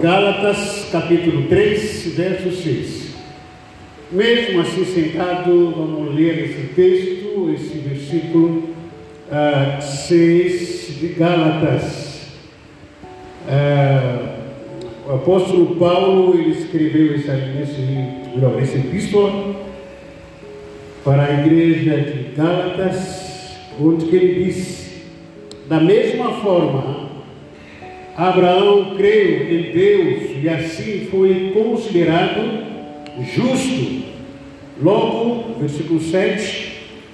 Gálatas capítulo 3, verso 6. Mesmo assim sentado, vamos ler esse texto, esse versículo uh, 6 de Gálatas. Uh, o apóstolo Paulo ele escreveu esse, esse, esse epístola para a igreja de Gálatas, onde ele diz, da mesma forma, Abraão creu em Deus e assim foi considerado justo. Logo, versículo 7,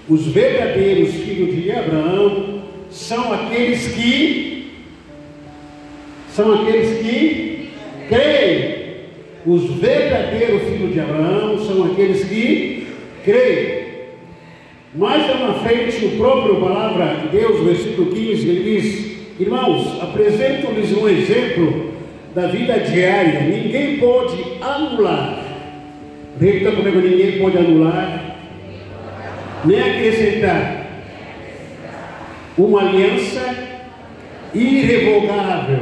os verdadeiros filhos de Abraão são aqueles que são aqueles que creem. Os verdadeiros filhos de Abraão são aqueles que creem. Mais na frente, o próprio palavra de Deus, versículo 15, ele diz: Irmãos, apresento-lhes um exemplo da vida diária. Ninguém pode anular. Repita comigo: ninguém pode anular, nem acrescentar uma aliança irrevogável.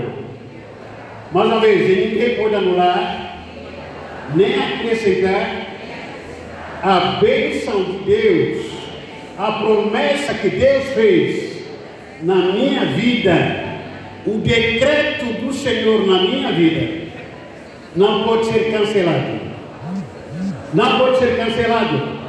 Mais uma vez, ninguém pode anular, nem acrescentar a bênção de Deus, a promessa que Deus fez na minha vida, o decreto do Senhor na minha vida, não pode ser cancelado. Não pode ser cancelado.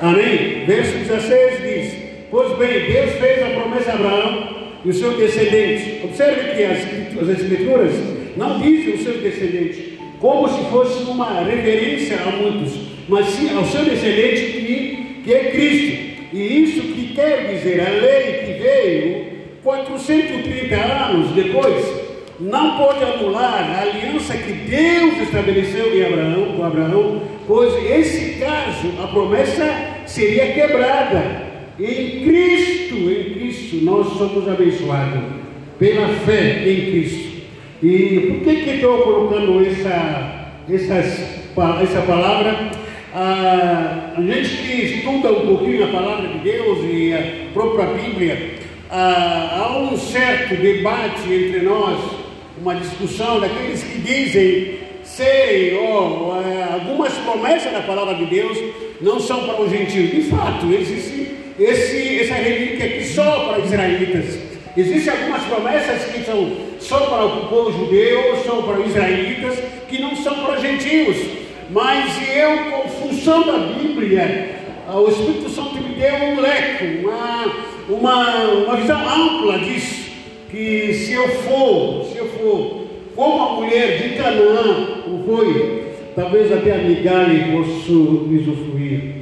Amém? Verso 16 diz: Pois bem, Deus fez a promessa a Abraão e os seus descendentes. Observe que as, as Escrituras não dizem os seus descendentes, como se fosse uma referência a muitos, mas sim ao seu descendente que, que é Cristo. E isso que quer dizer, a lei que veio 430 anos depois, não pode anular a aliança que Deus estabeleceu em Abraão, com Abraão, pois esse caso, a promessa seria quebrada. Em Cristo, em Cristo, nós somos abençoados pela fé em Cristo. E por que, que estou colocando essa, essas, essa palavra? Ah, a gente que estuda um pouquinho a palavra de Deus e a própria Bíblia, ah, há um certo debate entre nós, uma discussão daqueles que dizem serem oh, algumas promessas da palavra de Deus não são para os gentios. De fato, existe esse, essa relíquia aqui só para israelitas. Existem algumas promessas que são só para o povo judeu, só para os israelitas, que não são para os gentios. Mas eu, com função da Bíblia, o Espírito Santo me deu um leque, uma, uma, uma visão ampla disso. Que se eu for, se eu for como a mulher de Canaã foi, talvez até a migalha possa usufruir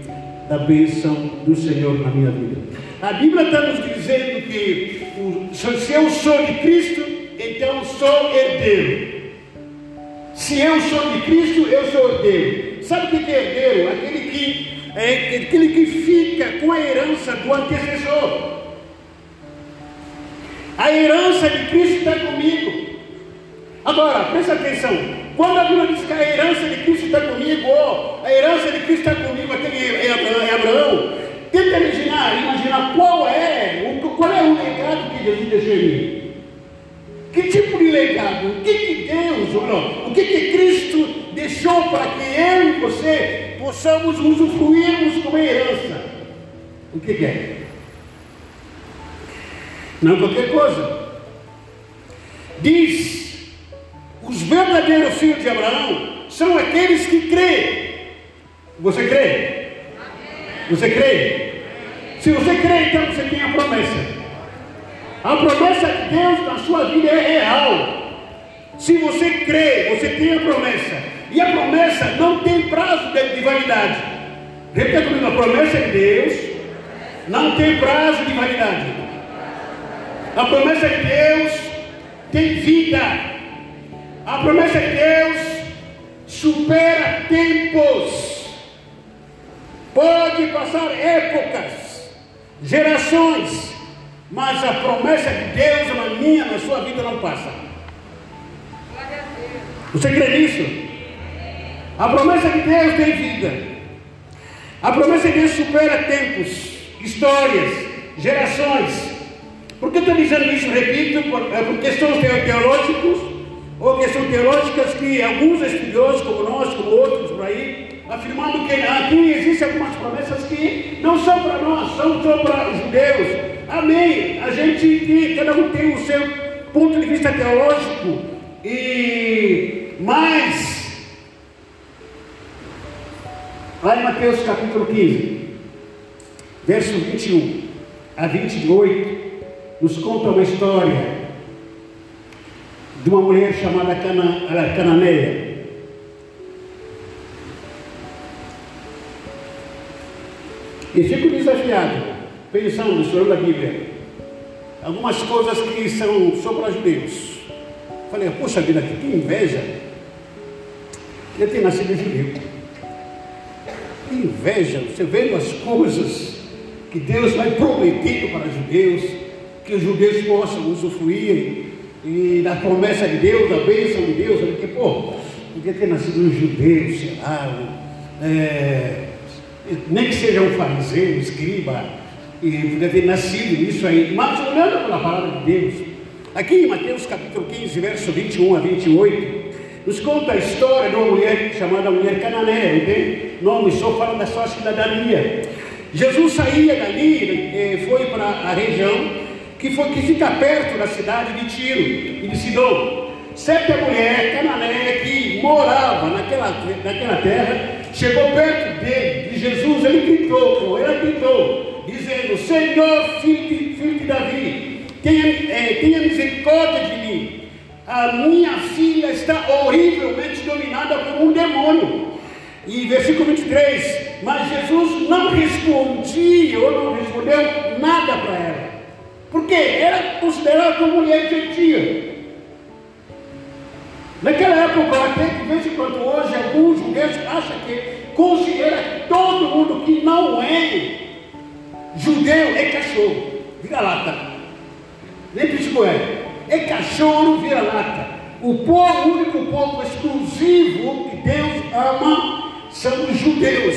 da bênção do Senhor na minha vida. A Bíblia está nos dizendo que se eu sou de Cristo, então sou herdeiro. Se eu sou de Cristo, eu sou herdeiro. Sabe o que é herdeiro? Aquele que, é, aquele que fica com a herança do antecessor. A herança de Cristo está comigo. Agora, presta atenção. Quando a Bíblia diz que a herança de Cristo está comigo, ou a herança de Cristo está comigo, aquele é Abraão, é Abraão, tenta imaginar, imaginar qual é, qual é o legado que Jesus deixou em mim. Que tipo de legado? O que, que Deus, ou não, o que, que Cristo deixou para que eu e você possamos usufruirmos como herança? O que, que é? Não qualquer coisa. Diz: os verdadeiros filhos de Abraão são aqueles que creem. Você crê? Você crê? Se você crê, então você tem a promessa. A promessa de Deus na sua vida é real. Se você crê, você tem a promessa. E a promessa não tem prazo de, de validade. Repita comigo, a promessa de Deus não tem prazo de validade. A promessa de Deus tem vida. A promessa de Deus supera tempos. Pode passar épocas, gerações, mas a promessa de Deus na minha, na sua vida não passa. Você crê nisso? A promessa de Deus tem vida. A promessa de Deus supera tempos, histórias, gerações. Por que estou dizendo isso? Repito, por, é por questões teológicos, ou questões teológicas que alguns estudiosos, como nós, como outros por aí, afirmando que aqui existem algumas promessas que não são para nós, são só para os judeus. Amém. A gente, cada um tem o seu ponto de vista teológico, e mais, lá em Mateus capítulo 15, verso 21 a 28, nos conta uma história de uma mulher chamada Cana, Cananeia. E fico desafiado, pensando, estudando a Bíblia, algumas coisas que são só para judeus. Falei, poxa vida, que inveja. Eu ter nascido judeu. Que inveja, você vendo as coisas que Deus vai prometendo para os judeus, que os judeus possam usufruir e da promessa de Deus, da bênção de Deus, porque, pô, podia ter nascido um judeu, sei lá, é, nem que seja um fariseu, um escriba, e podia ter nascido nisso aí, mas olhando pela palavra de Deus, aqui em Mateus capítulo 15, verso 21 a 28, nos conta a história de uma mulher chamada mulher cananeia, entende? Nome só fala da sua cidadania. Jesus saía dali, eh, foi para a região que, foi, que fica perto da cidade de Tiro e de Sidom. Certa mulher cananeia que morava naquela, naquela terra, chegou perto dele, de Jesus, ele gritou, ela gritou, dizendo, Senhor, filho de, filho de Davi, tenha, é, tenha misericórdia de mim. A minha filha está horrivelmente dominada por um demônio. E versículo 23, mas Jesus não respondia ou não respondeu nada para ela. Porque era considerada como mulher gentia. Naquela época, até de vez em quando hoje, alguns judeus acham que considera todo mundo que não é judeu é cachorro, vira-lata. Nem pisco é. É cachorro, vira-lata. O povo, o único povo exclusivo que Deus ama são os judeus.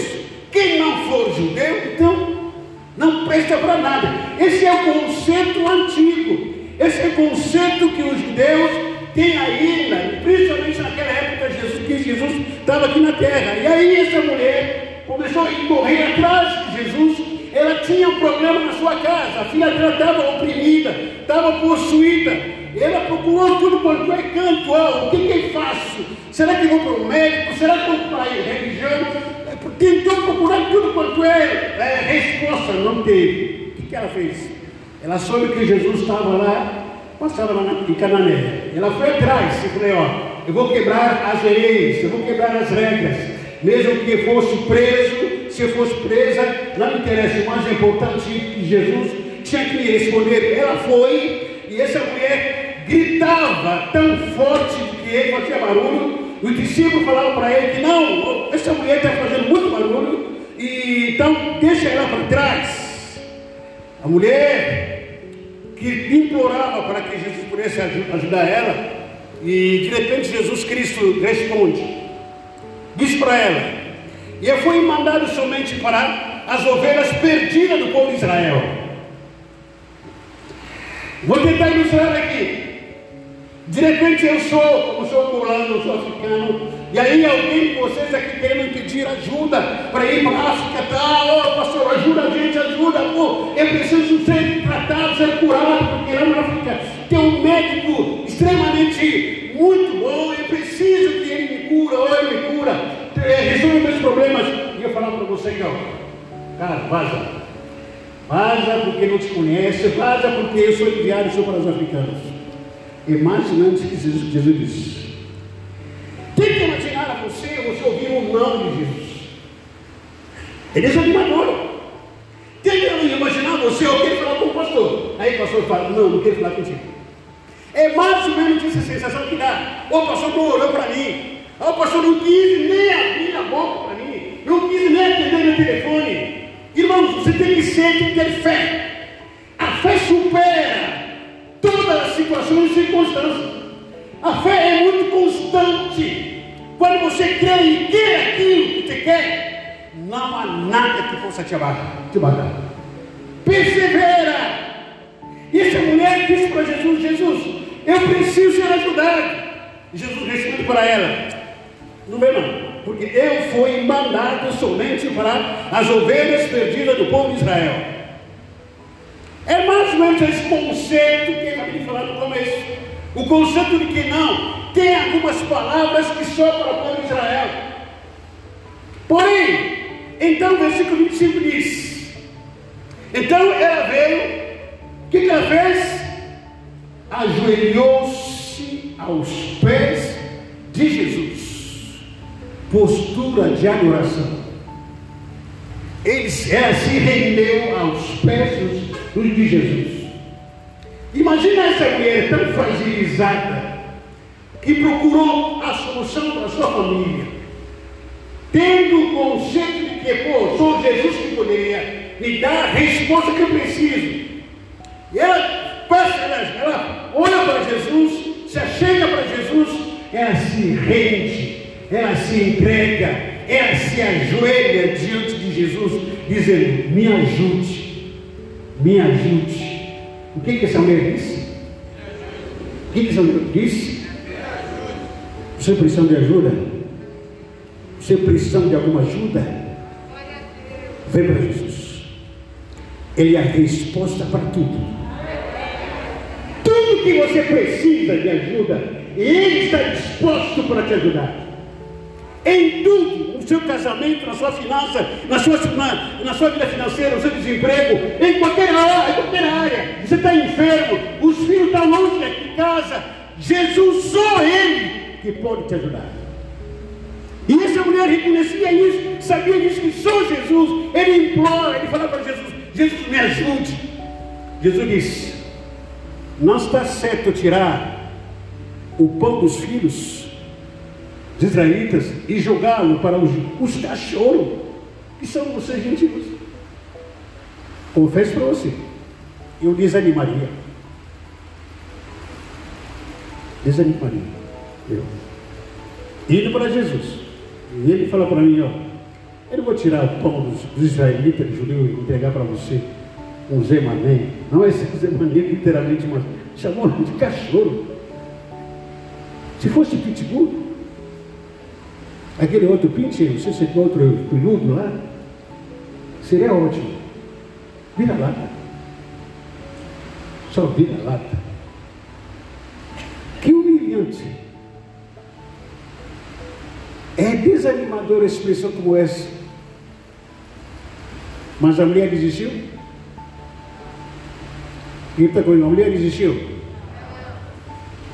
Quem não for judeu, então não presta para nada. Esse é o conceito antigo. Esse é o conceito que os judeus têm ainda, principalmente naquela época Jesus, que Jesus estava aqui na terra. E aí essa mulher começou a correr atrás de Jesus. Ela tinha um problema na sua casa, a filha dela estava oprimida, estava possuída. Ela procurou tudo quanto é canto. Ah, o que, que eu faço? Será que vou para o médico? Será que vou para a religião? tentou procurar tudo quanto é, é resposta, não teve. O que, que ela fez? Ela soube que Jesus estava lá, passava lá em Canané. Ela foi atrás e falou: Ó, eu vou quebrar as leis, eu vou quebrar as regras, mesmo que fosse preso, se fosse presa, não interessa, o mais importante é que Jesus tinha que responder. Ela foi, e essa mulher gritava tão forte que ele fazia barulho os discípulos falaram para ele que não, essa mulher está fazendo muito barulho, e então deixa ela para trás. A mulher que implorava para que Jesus pudesse ajudar ela, e de repente Jesus Cristo responde, diz para ela, e foi mandado somente para as ovelhas perdidas do povo de Israel. Vou tentar ilustrar aqui. De repente eu sou, como sou angolano, sou africano, e aí alguém de vocês aqui querendo pedir ajuda para ir para a África, tá? Oh, pastor, ajuda a gente, ajuda, pô, eu preciso ser tratado, ser curado, porque lá na África tem um médico extremamente muito bom, eu preciso que ele me cura, ou ele me cura, é, resolve meus problemas. E eu falar para você que, ó, cara, vaza. Vaza porque não te conhece, vaza porque eu sou enviado sou para os africanos. É mais ou menos o que Jesus, Jesus disse. Tente imaginar a você, você ouvir o não de Jesus. É desanimador. Tente imaginar você ouvir falar com o pastor. Aí o pastor fala, não, não quero falar contigo. É mais ou menos essa sensação que dá. O pastor não orou para mim. O pastor não quis nem abrir a boca para mim. Não quis nem atender meu telefone. Irmãos, você tem que ser, tem que ter fé. A fé supera todas as situações e circunstâncias. A fé é muito constante. Quando você crê e quer aquilo que você quer, não há nada que possa te abalar. Te abalar. Persevera. E essa mulher disse para Jesus: Jesus, eu preciso ser ajudado. Jesus responde para ela: Vê não, porque eu fui mandado somente para as ovelhas perdidas do povo de Israel. É mais ou menos esse conceito que eu de falar no começo. O conceito de que não, tem algumas palavras que só para o povo de Israel. Porém, então o versículo 25 diz: Então ela veio, que, que ela fez? Ajoelhou-se aos pés de Jesus, postura de adoração. Ele, se rendeu aos pés de Jesus. Imagina essa mulher tão fragilizada que procurou a solução para sua família, tendo o conceito de que, pô, sou Jesus que poderia me dar a resposta que eu preciso. E ela passa, ela, ela olha para Jesus, se achega para Jesus, ela se rende, ela se entrega, ela se ajoelha diante de Jesus, dizendo: Me ajude, me ajude. O que, que essa mulher disse? O que, que essa mulher disse? Você precisa de ajuda? Você precisa de alguma ajuda? Vem para Jesus. Ele é a resposta para tudo. Tudo que você precisa de ajuda, Ele está disposto para te ajudar. Em tudo, no seu casamento, na sua finança, na sua, na, na sua vida financeira, no seu desemprego, em qualquer área, em qualquer área. Você está enfermo, os filhos estão longe de casa. Jesus, só Ele que pode te ajudar. E essa mulher reconhecia isso, sabia disso que só Jesus, ele implora, ele fala para Jesus, Jesus me ajude. Jesus disse, não está certo tirar o pão dos filhos dos israelitas e jogá-lo para os, os cachorros, que são vocês gentios. Confesso para você, eu desanimaria. Desanimaria. Eu. Indo para Jesus. E ele fala para mim, ó, eu não vou tirar o pão dos, dos israelitas, judeus, e entregar para você um zemané. Não é esse zemané literalmente, mas chamou de cachorro. Se fosse pitbull, aquele outro pinche, não sei se é outro peludo lá, seria ótimo. Vira lata. Só vira lata. Que humilhante. É desanimadora a expressão como essa. Mas a mulher desistiu? Grita comigo, a mulher desistiu?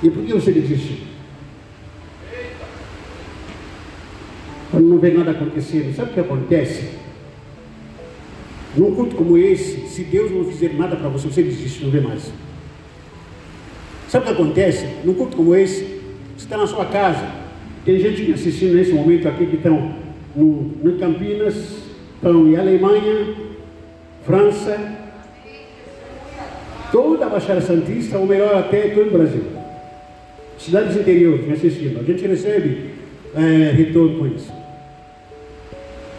E por que você desistiu? Quando não vê nada acontecendo, sabe o que acontece? Num culto como esse, se Deus não fizer nada para você, você desiste, não vê mais. Sabe o que acontece? Num culto como esse, você está na sua casa, tem gente assistindo nesse momento aqui que estão no, no Campinas, estão em Alemanha, França, toda a Baixada Santista, ou melhor até todo o Brasil. Cidades interiores me assistindo. A gente recebe é, retorno com isso.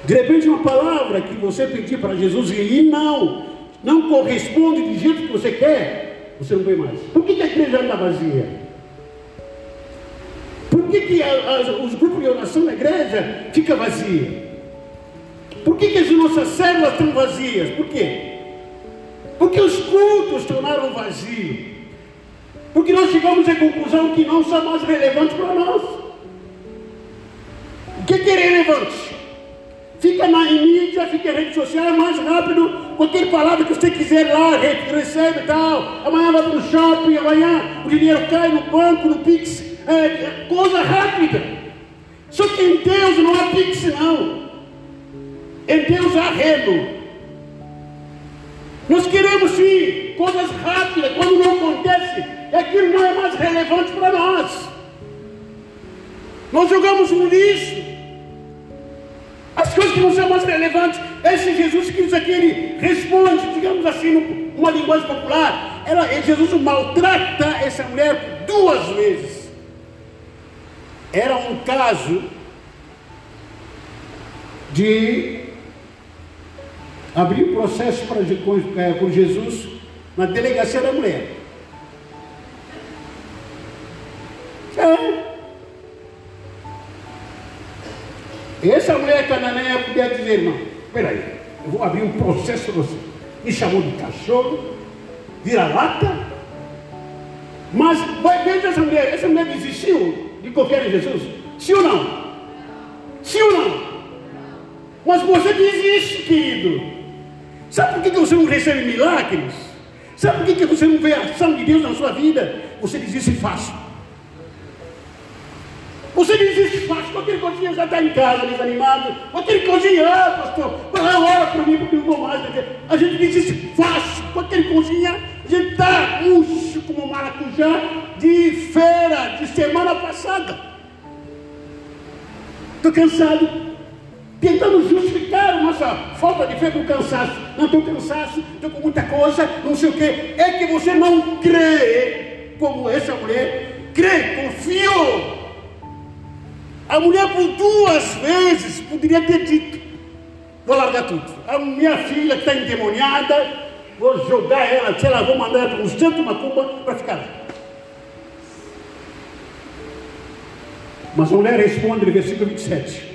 De repente uma palavra que você pediu para Jesus e não, não corresponde do jeito que você quer, você não vê mais. Por que, que a igreja está vazia? Por que, que a, a, os grupos de oração na igreja ficam vazios? Por que, que as nossas células estão vazias? Por quê? Porque os cultos tornaram vazios. Porque nós chegamos à conclusão que não são mais relevantes para nós. O que, que é relevante? Fica na mídia, fica em rede social, é mais rápido. Qualquer palavra que você quiser lá, recebe e tal. Amanhã vai para o shopping, amanhã o dinheiro cai no banco, no Pix é, coisa rápida. Só que em Deus não há pix, não. Em Deus há remo. Nós queremos sim coisas rápidas. Quando não acontece, aquilo não é mais relevante para nós. Nós jogamos no lixo. As coisas que não são mais relevantes. Esse Jesus Cristo aqui, ele responde, digamos assim, numa linguagem popular. Ela, Jesus maltrata essa mulher duas vezes. Era um caso de abrir processo para, é, por Jesus na delegacia da mulher. É, Essa mulher cananeia podia dizer, não, peraí, eu vou abrir um processo você. Me chamou de cachorro, vira-lata. Mas veja essa mulher, essa mulher desistiu de em Jesus? Sim ou não? Sim ou não? Mas você desiste, querido. Sabe por que você não recebe milagres? Sabe por que você não vê a ação de Deus na sua vida? Você desiste fácil. Coisinha já está em casa desanimado, qualquer coisinha, ah, pastor, ora para mim porque eu vou mais. A gente desiste fácil, qualquer coisinha, a gente está murcho como maracujá de feira, de semana passada. Estou cansado, tentando justificar a nossa falta de fé com cansaço. Não estou cansado, estou com muita coisa, não sei o quê. É que você não crê como essa mulher crê, confiou a mulher por duas vezes poderia ter dito: vou largar tudo. A minha filha está endemoniada, vou jogar ela, sei lá, vou mandar ela para um centro macumba para ficar lá. Mas a mulher responde no versículo 27.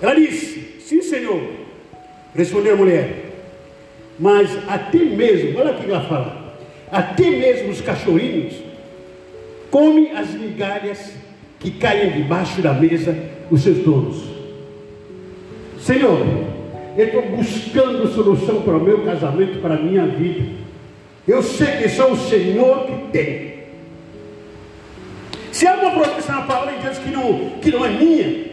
Ela disse: Sim, Senhor. Respondeu a mulher. Mas até mesmo, olha o que ela fala: até mesmo os cachorrinhos comem as migalhas que caem debaixo da mesa os seus donos. Senhor, eu estou buscando solução para o meu casamento, para a minha vida. Eu sei que só o Senhor que tem. Se há uma promessa na palavra de Deus que não, que não é minha,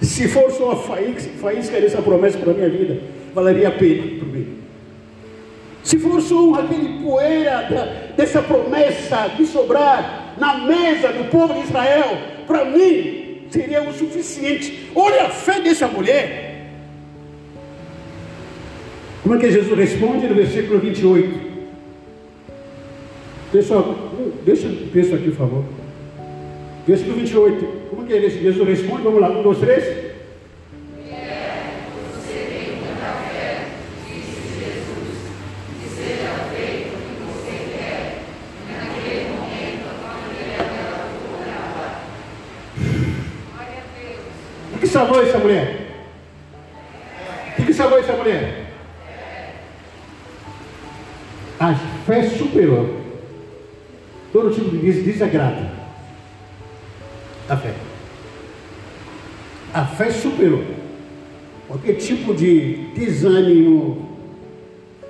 se for só a faísca, faísca dessa promessa para a minha vida, valeria a pena para mim. Se for só aquele poeira da, dessa promessa de sobrar, na mesa do povo de Israel, para mim seria o suficiente. Olha a fé dessa mulher. Como é que Jesus responde no versículo 28? Pessoal, deixa o texto aqui, por favor. Versículo 28. Como é que Jesus responde? Vamos lá, um, dois, três. Fé superou todo tipo de desagrado. A fé. A fé superou qualquer tipo de desânimo,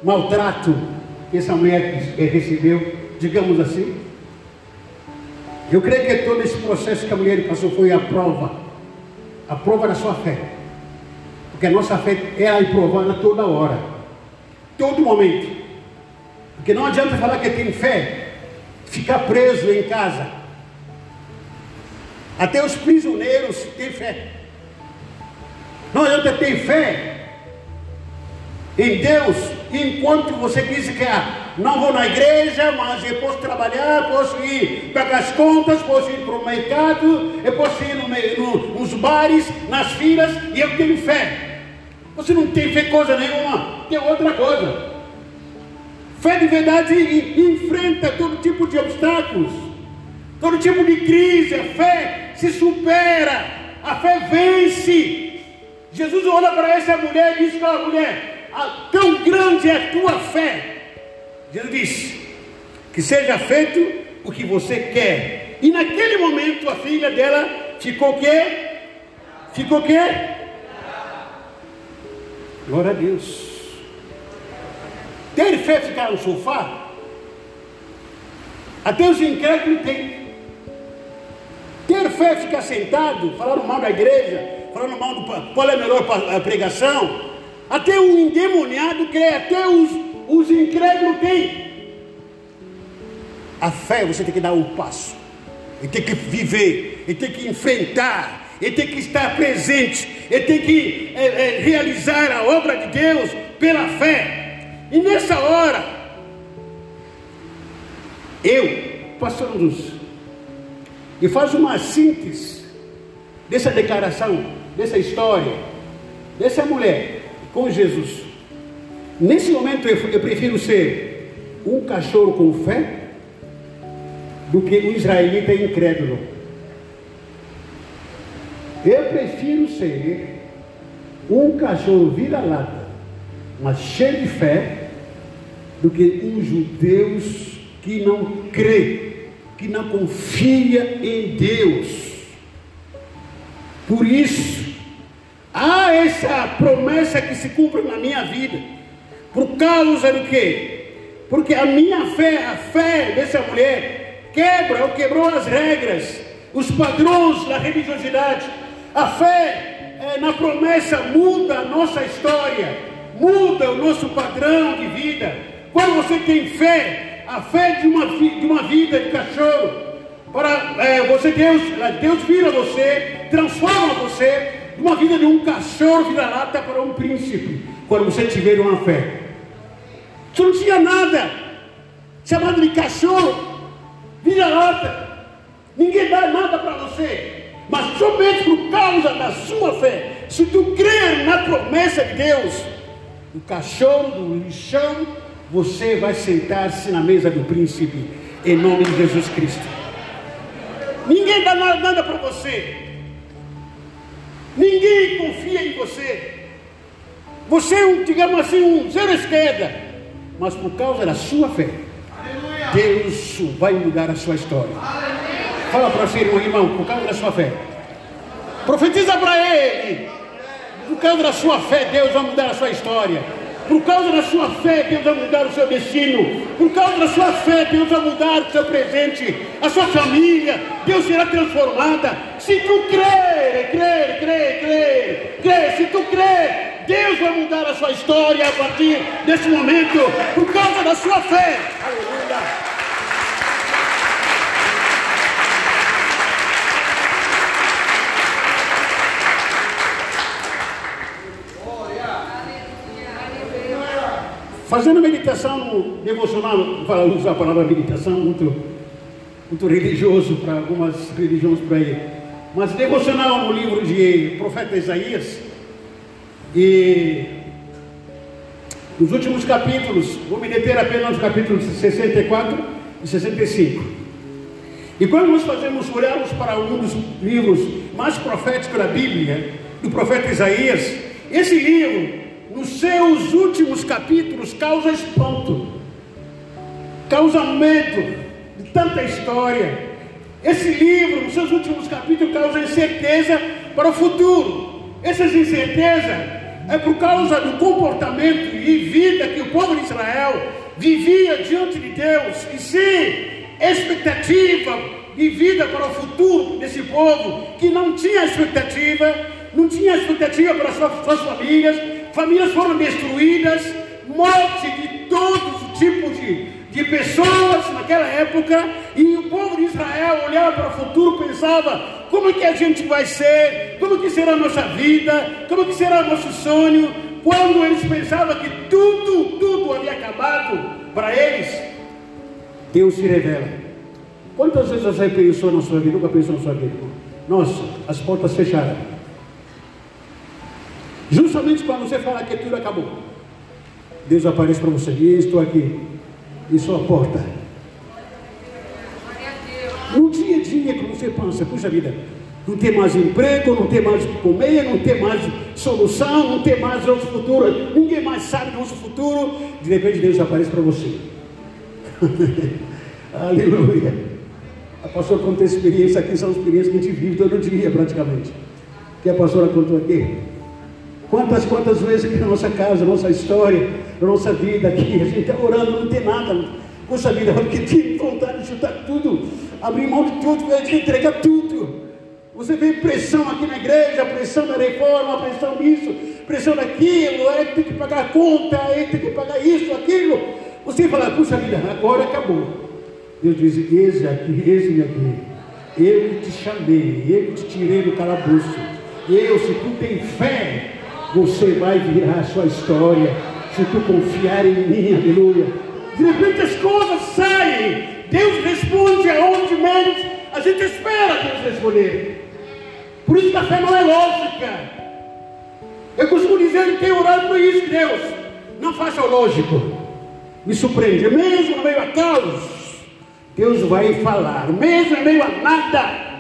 maltrato que essa mulher recebeu, digamos assim. Eu creio que todo esse processo que a mulher passou foi a prova a prova da sua fé. Porque a nossa fé é aprovada toda hora, todo momento. Porque não adianta falar que tem fé, ficar preso em casa. Até os prisioneiros têm fé. Não adianta ter fé em Deus enquanto você diz que ah, não vou na igreja, mas eu posso trabalhar, posso ir pagar as contas, posso ir para o mercado, eu posso ir no, no, nos bares, nas filas, e eu tenho fé. Você não tem fé coisa nenhuma, tem outra coisa. Fé de verdade enfrenta todo tipo de obstáculos, todo tipo de crise, a fé se supera, a fé vence. Jesus olha para essa mulher e diz para a mulher: ah, tão grande é a tua fé Jesus disse: que seja feito o que você quer. E naquele momento a filha dela ficou quê? Ficou quê? Glória a Deus. Ter fé ficar no sofá? Até os incrédulos têm. Ter fé ficar sentado, falando mal da igreja, falando mal do qual é a melhor pregação. Até o endemoniado crê, até os os incrédulos têm. A fé você tem que dar um passo. E tem que viver, e tem que enfrentar, e tem que estar presente, e tem que é, é, realizar a obra de Deus pela fé. E nessa hora, eu, pastor Luz, e faz uma síntese dessa declaração, dessa história, dessa mulher com Jesus. Nesse momento eu, eu prefiro ser um cachorro com fé do que um israelita incrédulo. Eu prefiro ser um cachorro vira-lata, mas cheio de fé, do que um judeu que não crê, que não confia em Deus. Por isso, há essa promessa que se cumpre na minha vida. Por causa do quê? Porque a minha fé, a fé dessa mulher, quebra ou quebrou as regras, os padrões da religiosidade. A fé é, na promessa muda a nossa história, muda o nosso padrão de vida. Quando você tem fé, a fé de uma, de uma vida de cachorro, para é, você, Deus, Deus vira você, transforma você de uma vida de um cachorro vira-lata para um príncipe, quando você tiver uma fé. Você não tinha nada, chamado de cachorro, vira-lata. Ninguém dá nada para você, mas somente por causa da sua fé. Se tu crer na promessa de Deus, o cachorro do lixão, você vai sentar-se na mesa do príncipe, em nome de Jesus Cristo. Ninguém dá nada para você, ninguém confia em você. Você é um, digamos assim, um zero esquerda, mas por causa da sua fé, Deus vai mudar a sua história. Fala para o seu irmão, por causa da sua fé. Profetiza para ele. Por causa da sua fé, Deus vai mudar a sua história. Por causa da sua fé, Deus vai mudar o seu destino. Por causa da sua fé, Deus vai mudar o seu presente, a sua família. Deus será transformada. Se tu crer, crer, crer, crer, crer. Se tu crer, Deus vai mudar a sua história a partir desse momento. Por causa da sua fé. Aleluia. Fazendo meditação devocional, para usar a palavra meditação muito, muito religioso para algumas religiões por aí, mas devocional no livro de profeta Isaías, e nos últimos capítulos, vou me deter apenas nos capítulos 64 e 65. E quando nós fazemos, olharmos para um dos livros mais proféticos da Bíblia, do profeta Isaías, esse livro nos seus últimos capítulos, causa espanto, causa medo de tanta história. Esse livro, nos seus últimos capítulos, causa incerteza para o futuro. Essas incertezas é por causa do comportamento e vida que o povo de Israel vivia diante de Deus e sem expectativa de vida para o futuro desse povo que não tinha expectativa, não tinha expectativa para suas famílias, famílias foram destruídas, morte de todos os tipos de, de pessoas naquela época, e o povo de Israel olhava para o futuro, pensava, como é que a gente vai ser, como que será a nossa vida, como que será o nosso sonho, quando eles pensavam que tudo, tudo havia acabado para eles, Deus se revela. Quantas vezes você pensou na sua vida, nunca pensou na sua vida? Nossa, as portas fecharam Justamente quando você fala que tudo acabou, Deus aparece para você. E estou aqui, em sua porta. No dia a dia, quando você pensa, puxa vida, não tem mais emprego, não tem mais o que comer, não tem mais solução, não tem mais nosso futuro, ninguém mais sabe do nosso futuro. De repente Deus aparece para você. Aleluia. A pastora conta experiência aqui, são experiências que a gente vive todo dia praticamente. Que a pastora contou aqui. Quantas, quantas vezes aqui na nossa casa, na nossa história, na nossa vida aqui, a gente está orando, não tem nada. Poxa vida, olha que tem vontade de chutar tudo, abrir mão de tudo, de entregar tudo. Você vê pressão aqui na igreja, pressão da reforma, pressão disso, pressão daquilo, aí tem que pagar a conta, aí tem que pagar isso, aquilo. Você fala, puxa vida, agora acabou. Deus diz, eis aqui, eis-me aqui. Eu te chamei, eu te tirei do calabouço. Eu, se tu tem fé, você vai virar a sua história se tu confiar em mim, aleluia. De repente as coisas saem, Deus responde aonde menos a gente espera Deus responder. Por isso que a fé não é lógica. Eu costumo dizer que tenho orado por isso, Deus. Não faça o lógico. Me surpreende. Mesmo no meio a caos, Deus vai falar. Mesmo no meio a nada,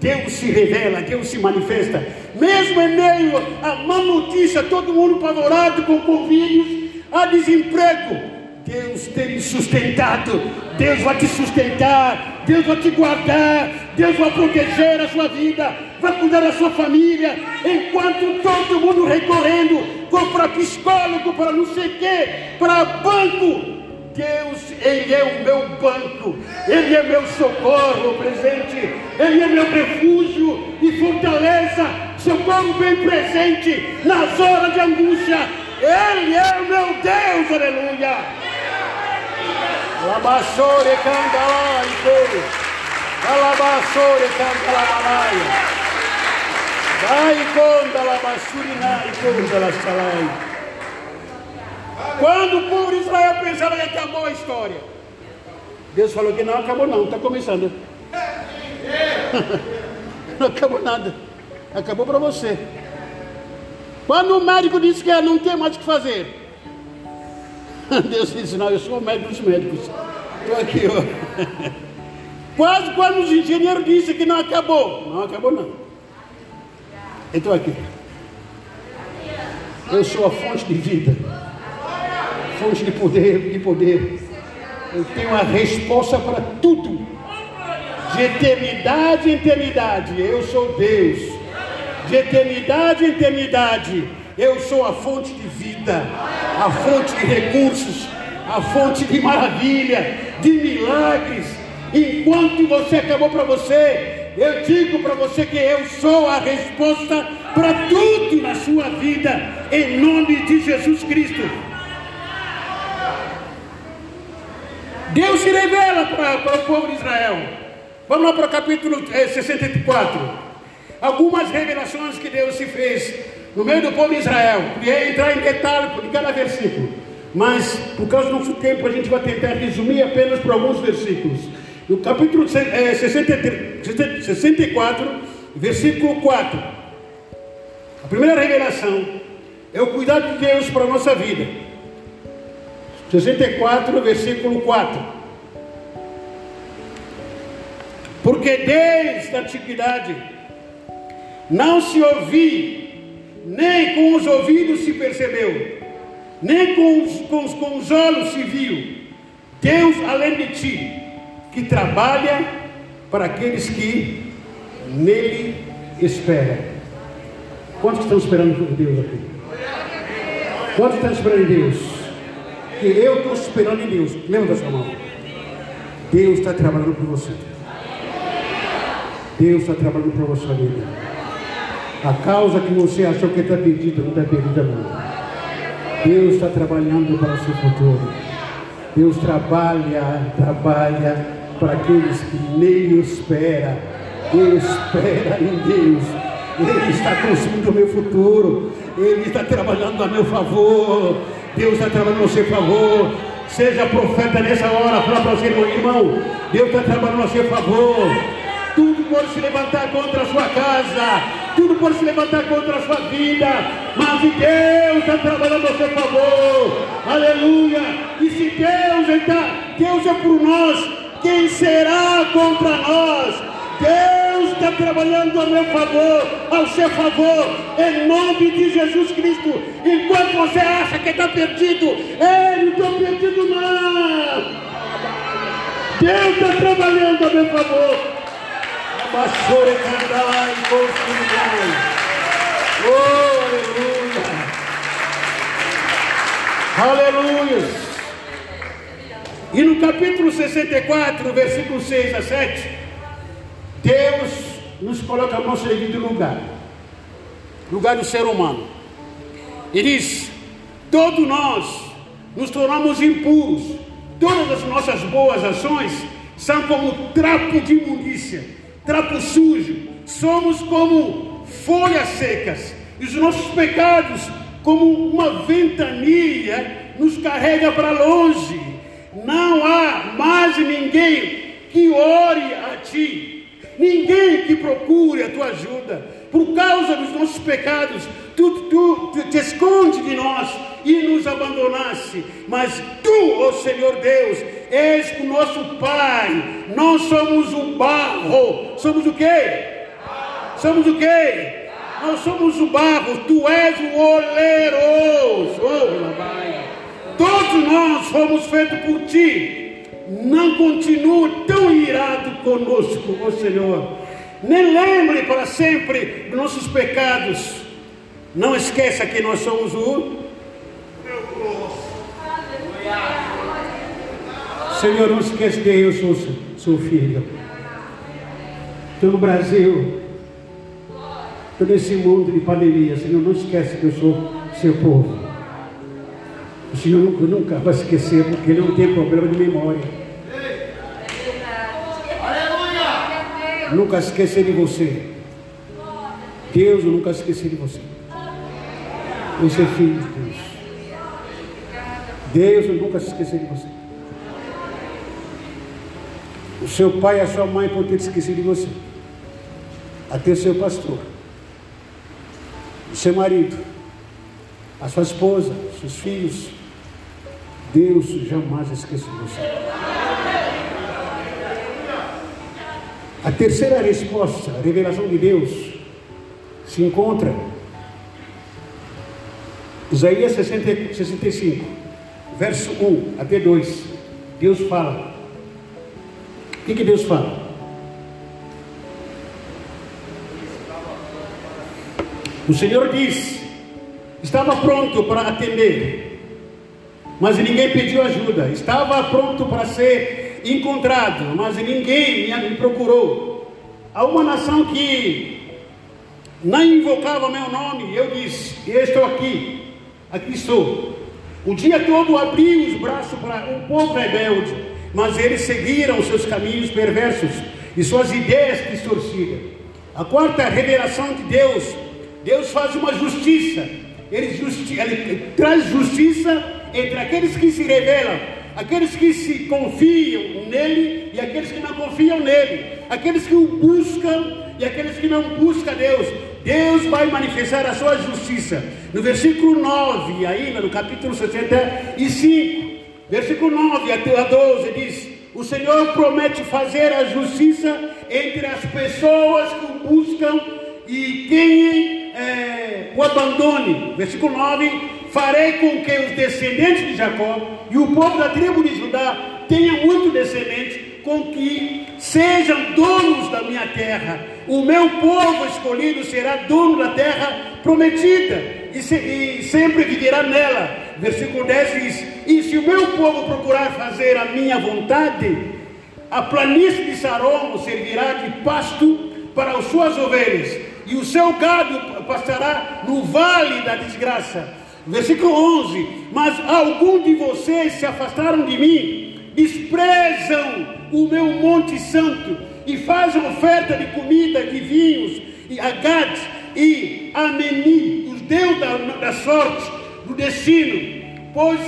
Deus se revela, Deus se manifesta. Mesmo em meio à má notícia, todo mundo apavorado com Covid, a desemprego, Deus tem me sustentado, Deus vai te sustentar, Deus vai te guardar, Deus vai proteger a sua vida, vai cuidar da sua família, enquanto todo mundo recorrendo para psicólogo, para não sei o quê, para banco. Deus, Ele é o meu banco, Ele é meu socorro presente, Ele é meu refúgio e fortaleza, socorro bem presente nas horas de angústia. Ele é o meu Deus, aleluia. Alabassore canta lá, Malaia. Dai conta la bassurina e conta la salai. Quando o povo de Israel acabou a história, Deus falou que não acabou não, está começando. não acabou nada. Acabou para você. Quando o médico disse que não tem mais o que fazer, Deus disse, não, eu sou o médico dos médicos. Estou aqui, ó. Quase quando os engenheiros disse que não acabou. Não acabou não. Eu estou aqui. Eu sou a fonte de vida. Fonte de poder, de poder. Eu tenho a resposta para tudo. De eternidade em eternidade. Eu sou Deus. De eternidade em eternidade. Eu sou a fonte de vida, a fonte de recursos, a fonte de maravilha, de milagres. Enquanto você acabou para você, eu digo para você que eu sou a resposta para tudo na sua vida, em nome de Jesus Cristo. Deus se revela para, o povo de Israel. Vamos lá para o capítulo 64. Eh, Algumas revelações que Deus se fez no meio do povo de Israel. Podia entrar em detalhe de cada versículo. Mas, por causa do nosso tempo, a gente vai tentar resumir apenas por alguns versículos. No capítulo 63, 64, versículo 4. A primeira revelação é o cuidado de Deus para a nossa vida. 64, versículo 4. Porque desde a antiguidade não se ouviu nem com os ouvidos se percebeu, nem com os, com os, com os olhos se viu. Deus além de ti, que trabalha para aqueles que nele esperam. Quantos estão esperando em Deus aqui? Quantos estão esperando em Deus? Que eu estou esperando em Deus. Lembra sua mão? Deus está trabalhando por você. Deus está trabalhando por você, vida. A causa que você achou que está perdida não está perdida não. Deus está trabalhando para o seu futuro. Deus trabalha, trabalha para aqueles que nele espera. Deus espera em Deus. Ele está construindo o meu futuro. Ele está trabalhando a meu favor. Deus está trabalhando a seu favor. Seja profeta nessa hora. Fala para você, irmão. Deus está trabalhando a seu favor. Tudo pode se levantar contra a sua casa tudo pode se levantar contra a sua vida, mas Deus está trabalhando a seu favor, aleluia. E se Deus está, Deus é por nós, quem será contra nós? Deus está trabalhando a meu favor, ao seu favor, em nome de Jesus Cristo. Enquanto você acha que está perdido, Ele não está perdido, não. Deus está trabalhando a meu favor. Pastor cantar e. Oh, aleluia. Aleluia. E no capítulo 64, versículo 6 a 7, Deus nos coloca a nosso devido lugar. Lugar do ser humano. E diz: todos nós nos tornamos impuros, todas as nossas boas ações são como trapo de imundícia trapo sujo, somos como folhas secas, e os nossos pecados, como uma ventania, nos carrega para longe. Não há mais ninguém que ore a ti, ninguém que procure a tua ajuda. Por causa dos nossos pecados, tu, tu, tu te esconde de nós e nos abandonaste. Mas tu, ó oh Senhor Deus, és o nosso Pai. Nós somos o barro. Somos o quê? Somos o quê? Nós somos o barro, tu és o oleiro. Oh, Todos nós fomos feitos por ti. Não continue tão irado conosco, ó Senhor. Nem lembre para sempre nossos pecados. Não esqueça que nós somos o Senhor, não esqueça que eu sou seu filho. Estou no Brasil. Estou nesse mundo de pandemia. Senhor, não esqueça que eu sou seu povo. O Senhor nunca, nunca vai esquecer, porque Ele não tem problema de memória. Nunca esquecer de você. Deus nunca esquecer de você. Você é filho de Deus. Deus nunca se esquecer de você. O seu pai e a sua mãe podem ter esquecido de você. Até o seu pastor. O seu marido. A sua esposa. Seus filhos. Deus jamais esqueceu de você. A terceira resposta, a revelação de Deus, se encontra Isaías 60, 65, verso 1 até 2. Deus fala. O que, que Deus fala? O Senhor diz: estava pronto para atender, mas ninguém pediu ajuda. Estava pronto para ser encontrado, mas ninguém me procurou. Há uma nação que não invocava meu nome, eu disse: Eu estou aqui, aqui estou. O dia todo abri os braços para um povo rebelde, mas eles seguiram seus caminhos perversos e suas ideias distorcidas. A quarta revelação de Deus, Deus faz uma justiça, ele, justi ele traz justiça entre aqueles que se revelam, aqueles que se confiam nele e aqueles que não confiam nele, aqueles que o buscam e aqueles que não buscam Deus. Deus vai manifestar a sua justiça. No versículo 9, ainda no capítulo 65, versículo 9 até 12, diz: O Senhor promete fazer a justiça entre as pessoas que o buscam e quem é, o abandone. Versículo 9: Farei com que os descendentes de Jacó e o povo da tribo de Judá tenham muito descendente, com que sejam donos da minha terra. O meu povo escolhido será dono da terra prometida e, se, e sempre viverá nela. Versículo 10 diz: E se o meu povo procurar fazer a minha vontade, a planície de Saron servirá de pasto para as suas ovelhas, e o seu gado pastará no vale da desgraça. Versículo 11: Mas alguns de vocês se afastaram de mim, desprezam o meu monte santo, e fazem oferta de comida, de vinhos, e a Gad e a Meni, Deus da, da sorte, do destino. Pois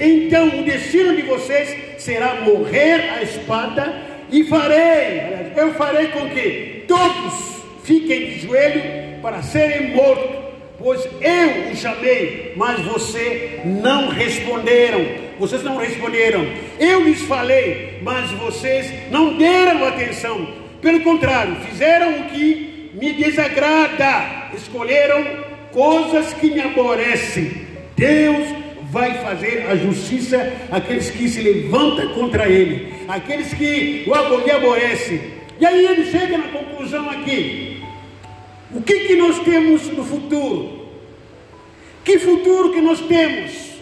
então o destino de vocês será morrer a espada, e farei, eu farei com que todos fiquem de joelho para serem mortos. Pois eu os chamei, mas você não responderam. Vocês não responderam. Eu lhes falei, mas vocês não deram atenção. Pelo contrário, fizeram o que me desagrada. Escolheram coisas que me aborrecem. Deus vai fazer a justiça àqueles que se levantam contra ele, aqueles que o aborrecem. E aí ele chega na conclusão aqui. O que, que nós temos no futuro? Que futuro que nós temos?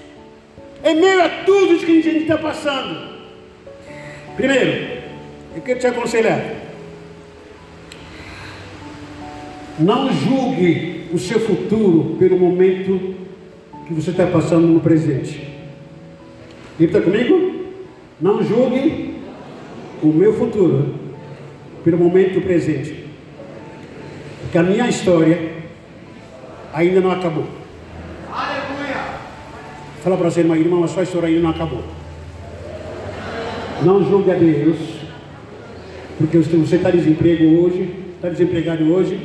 Em meio a tudo isso que a gente está passando. Primeiro, eu quero te aconselhar. Não julgue o seu futuro pelo momento que você está passando no presente. Está comigo? Não julgue o meu futuro pelo momento presente. Porque a minha história ainda não acabou. Fala para você, irmã, irmã, a sua história ainda não acabou. Não julgue a Deus, porque você está desemprego hoje, está desempregado hoje,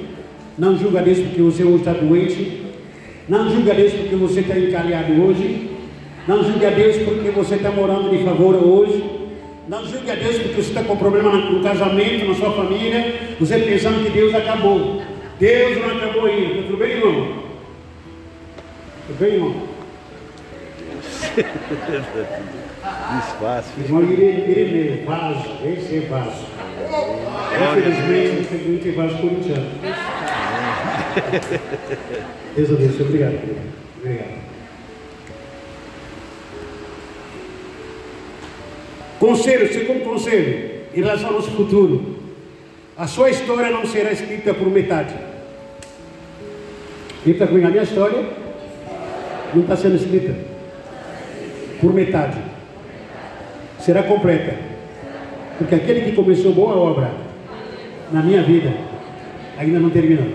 não julga Deus porque você hoje está doente. Não julga Deus porque você está encalhado hoje. Não julga Deus porque você está morando de favor hoje. Não julga Deus porque você está com problema no casamento, na sua família. Você pensando que Deus acabou. Deus não acabou ainda. Tudo bem, irmão? Tudo bem, irmão? Desfácil. Ireneu, vaso. Esse é vaso. Infelizmente, não tem vaso corintiano. Deus abençoe. Obrigado. Obrigado. Conselho, segundo conselho, em relação ao nosso futuro. A sua história não será escrita por metade. Escrita comigo, a minha história não está sendo escrita por metade. Será completa. Porque aquele que começou boa obra na minha vida ainda não terminou.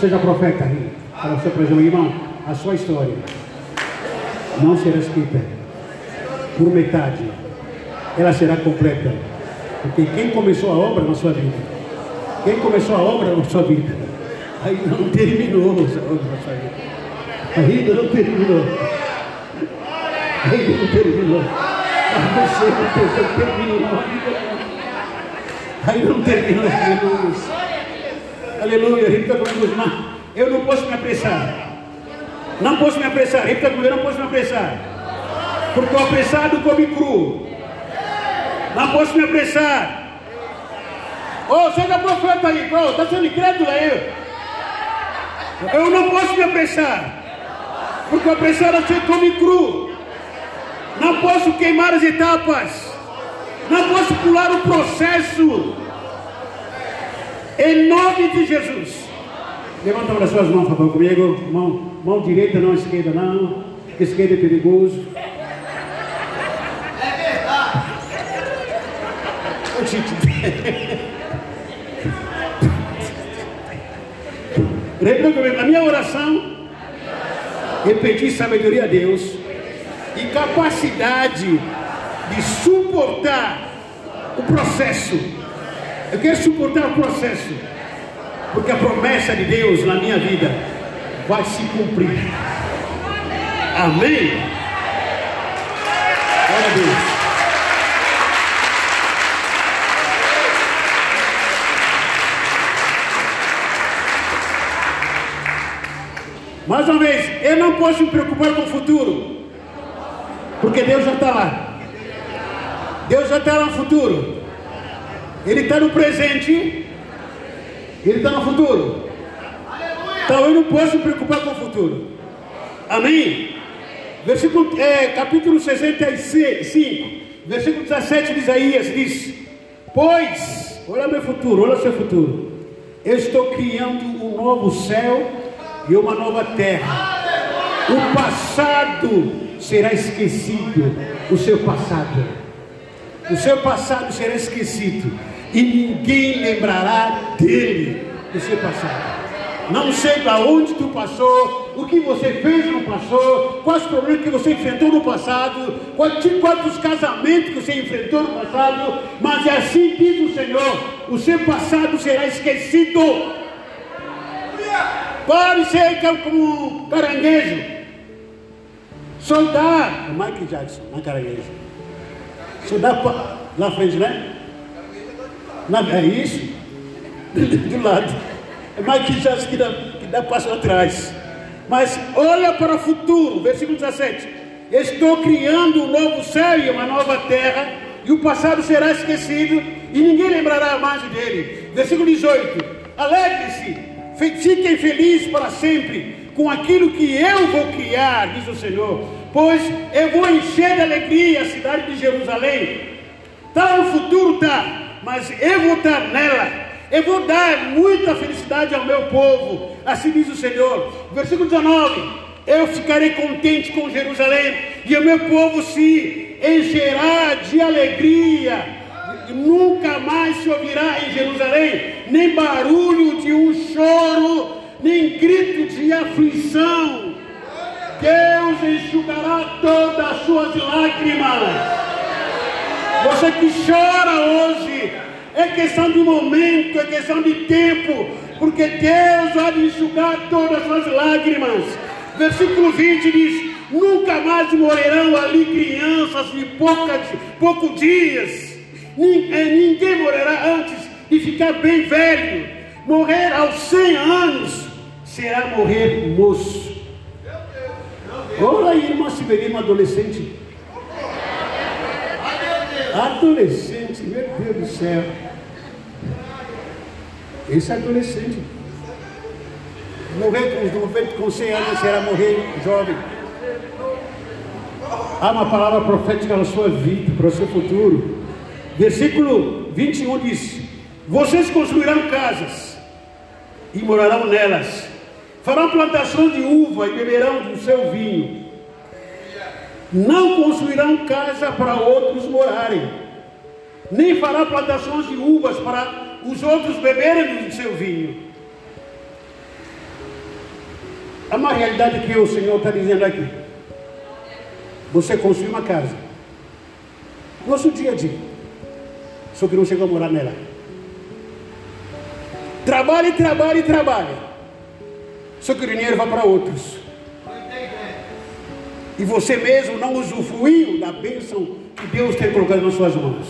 Seja profeta, fala o seu presente, irmão, a sua história não será escrita por metade, ela será completa. Porque quem começou a obra na sua vida, quem começou a obra na sua vida, ainda não terminou a obra na sua vida. Ainda não terminou. Ainda não terminou. Mas você não terminou. Ainda não terminou. Aleluia. Aleluia. Repita comigo. Eu não posso me apressar. Não posso me apressar. Repita comigo, eu não posso me apressar porque o apressado come cru. Não posso me apressar. Oh, seja profeta aí, oh, está sendo incrédulo aí. Eu não posso me apressar, porque o apressado você come cru. Não posso queimar as etapas. Não posso pular o processo. Em nome de Jesus. Levanta as suas mãos, por favor, comigo. Mão, mão direita, não esquerda, não. Esquerda é perigoso. Repita comigo, a minha oração é pedir sabedoria a Deus e capacidade de suportar o processo. Eu quero suportar o processo, porque a promessa de Deus na minha vida vai se cumprir. Amém? Glória a Deus. Mais uma vez, eu não posso me preocupar com o futuro, porque Deus já está lá. Deus já está lá no futuro. Ele está no presente, Ele está no futuro. Então eu não posso me preocupar com o futuro. Amém? Versículo, é, capítulo 65, versículo 17 de Isaías diz: Pois, olha meu futuro, olha seu futuro. Eu estou criando um novo céu e uma nova terra. O passado será esquecido, o seu passado. O seu passado será esquecido e ninguém lembrará dele, do seu passado. Não sei para onde tu passou, o que você fez no passado, quais problemas que você enfrentou no passado, quantos casamentos que você enfrentou no passado, mas é assim diz o Senhor: o seu passado será esquecido Pode ser como caranguejo. Soldado. Mike Jackson, não é caranguejo. Soldado lá na frente, né? Na, é isso? Do lado. É Mike Jackson que dá, que dá passo atrás. Mas olha para o futuro, versículo 17. Estou criando um novo céu e uma nova terra, e o passado será esquecido, e ninguém lembrará mais dele. Versículo 18: Alegre-se Fiquem felizes para sempre com aquilo que eu vou criar, diz o Senhor, pois eu vou encher de alegria a cidade de Jerusalém. Está no futuro, tá, mas eu vou estar nela. Eu vou dar muita felicidade ao meu povo, assim diz o Senhor. Versículo 19: Eu ficarei contente com Jerusalém, e o meu povo se encherá de alegria nunca mais se ouvirá em Jerusalém nem barulho de um choro, nem grito de aflição. Deus enxugará todas as suas lágrimas. Você que chora hoje, é questão de momento, é questão de tempo, porque Deus vai enxugar todas as suas lágrimas. Versículo 20 diz: Nunca mais morrerão ali crianças de poucas, poucos dias Ninguém morrerá antes de ficar bem velho. Morrer aos 100 anos será morrer moço. Olha aí, irmã Severino, adolescente. Adolescente, meu Deus do céu. Esse adolescente. Morrer com, 90, com 100 anos será morrer jovem. Há uma palavra profética na sua vida, para o seu futuro. Versículo 21 diz: Vocês construirão casas e morarão nelas. Farão plantações de uva e beberão do seu vinho. Não construirão casa para outros morarem, nem farão plantações de uvas para os outros beberem do seu vinho. É uma realidade que o Senhor está dizendo aqui. Você construiu uma casa. Nosso dia a dia. Só que não chegou a morar nela. Trabalhe, trabalhe, trabalhe. Só que o dinheiro vai para outros. E você mesmo não usufruiu da bênção que Deus tem colocado nas suas mãos.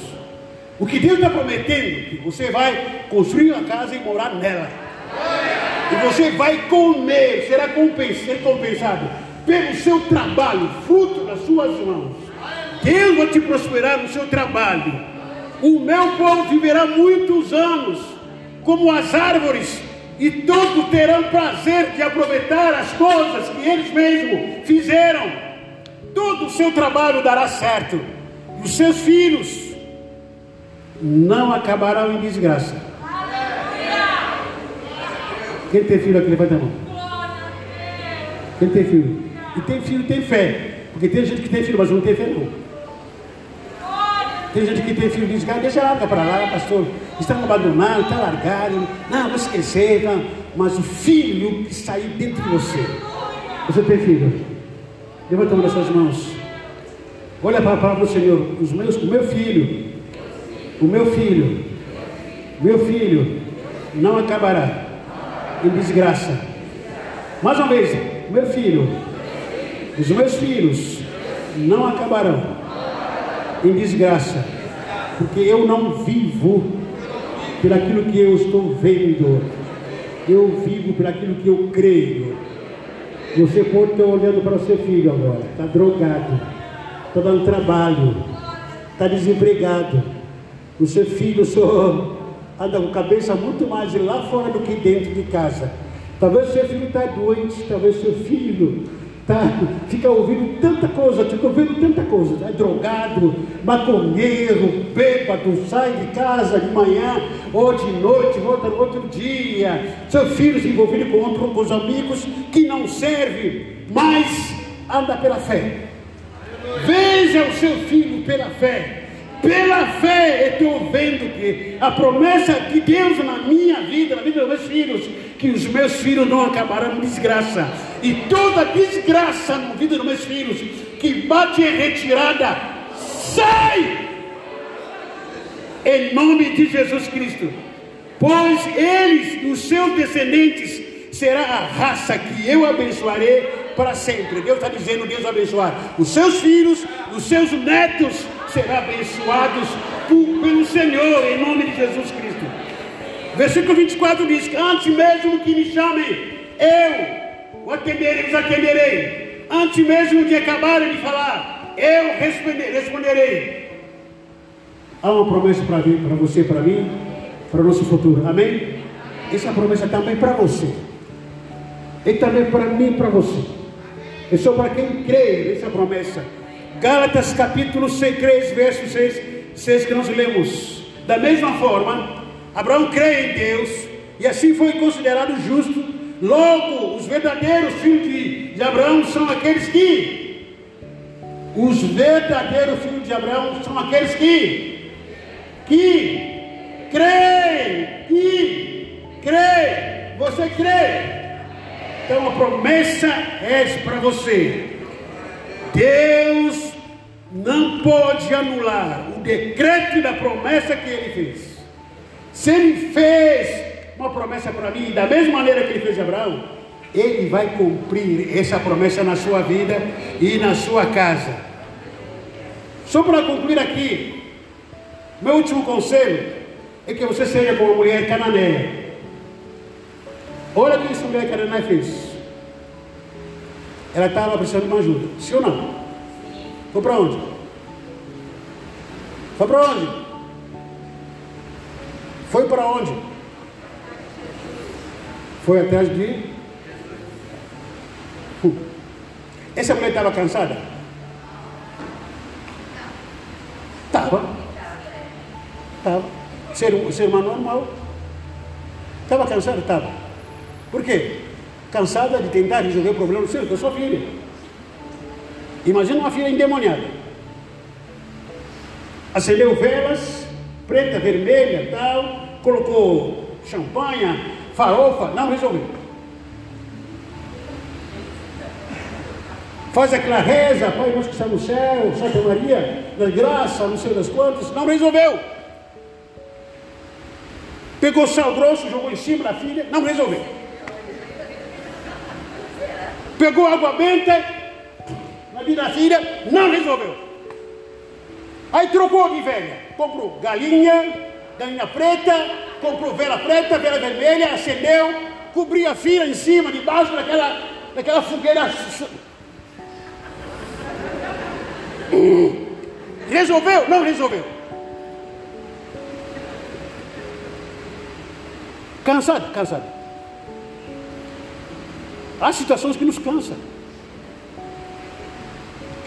O que Deus está prometendo, que você vai construir uma casa e morar nela. E você vai comer, será compensado pelo seu trabalho, fruto das suas mãos. Deus vai te prosperar no seu trabalho. O meu povo viverá muitos anos, como as árvores, e todos terão prazer de aproveitar as coisas que eles mesmos fizeram. Todo o seu trabalho dará certo. Os seus filhos não acabarão em desgraça. Quem tem filho aqui, levanta a mão. Quem tem filho? E tem filho tem fé. Porque tem gente que tem filho, mas não tem fé não. Tem gente que tem filho diz, ah, deixa larga para lá, pastor. Estão abandonados, estão largados. Não, vou esquecer. Não. Mas o filho que saiu dentro de você. Você tem filho? Levanta uma das suas mãos. Olha para a palavra do Senhor. Os meus, o meu filho, o meu filho, meu filho não acabará em desgraça. Mais uma vez, meu filho, os meus filhos não acabarão em desgraça, porque eu não vivo por aquilo que eu estou vendo, eu vivo por aquilo que eu creio. Você pode estar olhando para o seu filho agora, está drogado, está dando trabalho, está desempregado. O seu filho só anda com a cabeça muito mais lá fora do que dentro de casa. Talvez seu filho está doente, talvez seu filho tá, fica ouvindo tanta coisa, fica ouvindo tanta coisa, é drogado, maconheiro, bêbado, sai de casa de manhã ou de noite, volta no outro dia. Seu filho se envolvido com, outro, com os amigos que não serve, mas anda pela fé. Veja o seu filho pela fé. Pela fé estou vendo que a promessa de Deus na minha vida, na vida dos meus filhos, que os meus filhos não acabarão em desgraça. E toda desgraça na vida dos meus filhos que bate em retirada, sai! Em nome de Jesus Cristo. Pois eles, os seus descendentes, será a raça que eu abençoarei para sempre. Deus está dizendo, Deus abençoar os seus filhos, os seus netos serão abençoados por, pelo Senhor, em nome de Jesus Cristo. Versículo 24 diz: Antes mesmo que me chamem, eu o atenderei, os atenderei. Antes mesmo de acabarem de falar, eu responderei. Há uma promessa para você, para mim, para o nosso futuro. Amém? Essa promessa também para você. E também para mim e para você. É só para quem crê nessa promessa. Gálatas capítulo 6, 3, verso 6, 6 que nós lemos. Da mesma forma, Abraão crê em Deus e assim foi considerado justo. Logo, os verdadeiros filhos de, de Abraão são aqueles que os verdadeiros filhos de Abraão são aqueles que que creem, que creem. Você crê? Então a promessa é para você. Deus não pode anular o decreto da promessa que ele fez. Se ele fez uma promessa para mim, da mesma maneira que ele fez a Abraão, ele vai cumprir essa promessa na sua vida e na sua casa. Só para concluir aqui, meu último conselho é que você seja como uma mulher cananeia. Olha o que essa mulher Cananá fez. Ela estava precisando de uma ajuda. Sim ou não? Foi para onde? Foi para onde? Foi para onde? Foi atrás de. Uh. Essa mulher estava cansada? Estava. Estava. Ser, ser humano normal. Estava cansada? Estava. Por quê? Cansada de tentar resolver o problema do seu, da sua filha. Imagina uma filha endemoniada. Acendeu velas, preta, vermelha, tal, colocou champanhe, farofa, não resolveu. Faz aquela reza, Pai nosso que está no céu, Santa Maria, da graça, não sei das quantas, não resolveu. Pegou sal grosso, jogou em cima da filha, não resolveu. Pegou água benta na vida da filha, não resolveu. Aí trocou de velha, comprou galinha, galinha preta, comprou vela preta, vela vermelha, acendeu, cobriu a filha em cima, debaixo daquela, daquela fogueira. Resolveu? Não resolveu. Cansado? Cansado. Há situações que nos cansam.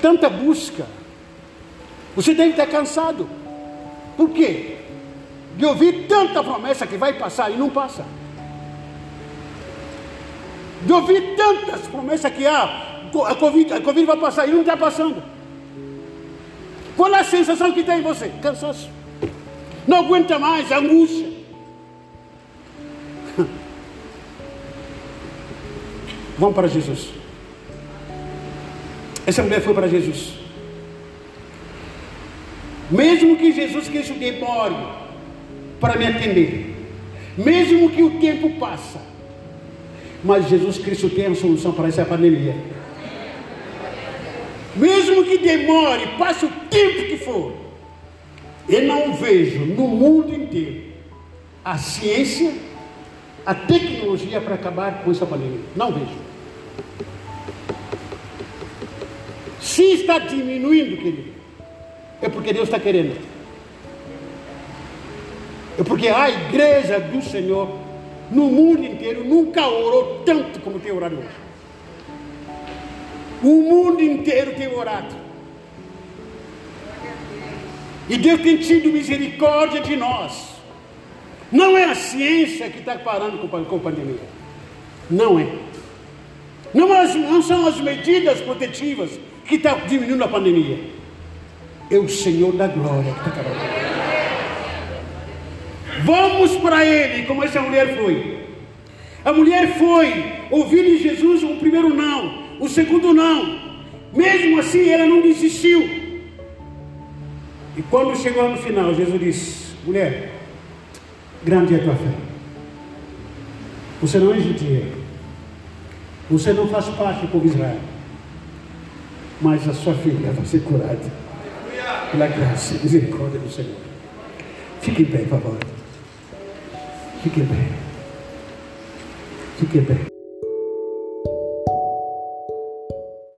Tanta busca. Você deve estar cansado. Por quê? De ouvir tanta promessa que vai passar e não passa. De ouvir tantas promessas que há, a Covid, a COVID vai passar e não está passando. Qual é a sensação que tem em você? Cansaço. Não aguenta mais, angústia. Vamos para Jesus. Essa mulher foi para Jesus. Mesmo que Jesus Cristo demore para me atender, mesmo que o tempo passa. Mas Jesus Cristo tem a solução para essa pandemia. Mesmo que demore, passe o tempo que for, eu não vejo no mundo inteiro a ciência, a tecnologia para acabar com essa pandemia. Não vejo. Se está diminuindo, querido, é porque Deus está querendo. É porque a igreja do Senhor no mundo inteiro nunca orou tanto como tem orado hoje. O mundo inteiro tem orado. E Deus tem tido misericórdia de nós. Não é a ciência que está parando com, a pandemia. Não é. Não, é não são as medidas protetivas que estão diminuindo a pandemia. É o Senhor da glória que está acabando. Vamos para ele, como essa mulher foi. A mulher foi ouvir de Jesus o primeiro não, o segundo não. Mesmo assim, ela não desistiu. E quando chegou no final, Jesus disse: Mulher, grande é a tua fé. Você não é judia. Você não faz parte do povo Israel. Mas a sua filha vai ser curada. Pela graça e misericórdia do Senhor. Fique em pé, por favor. Fique bem. Fique bem.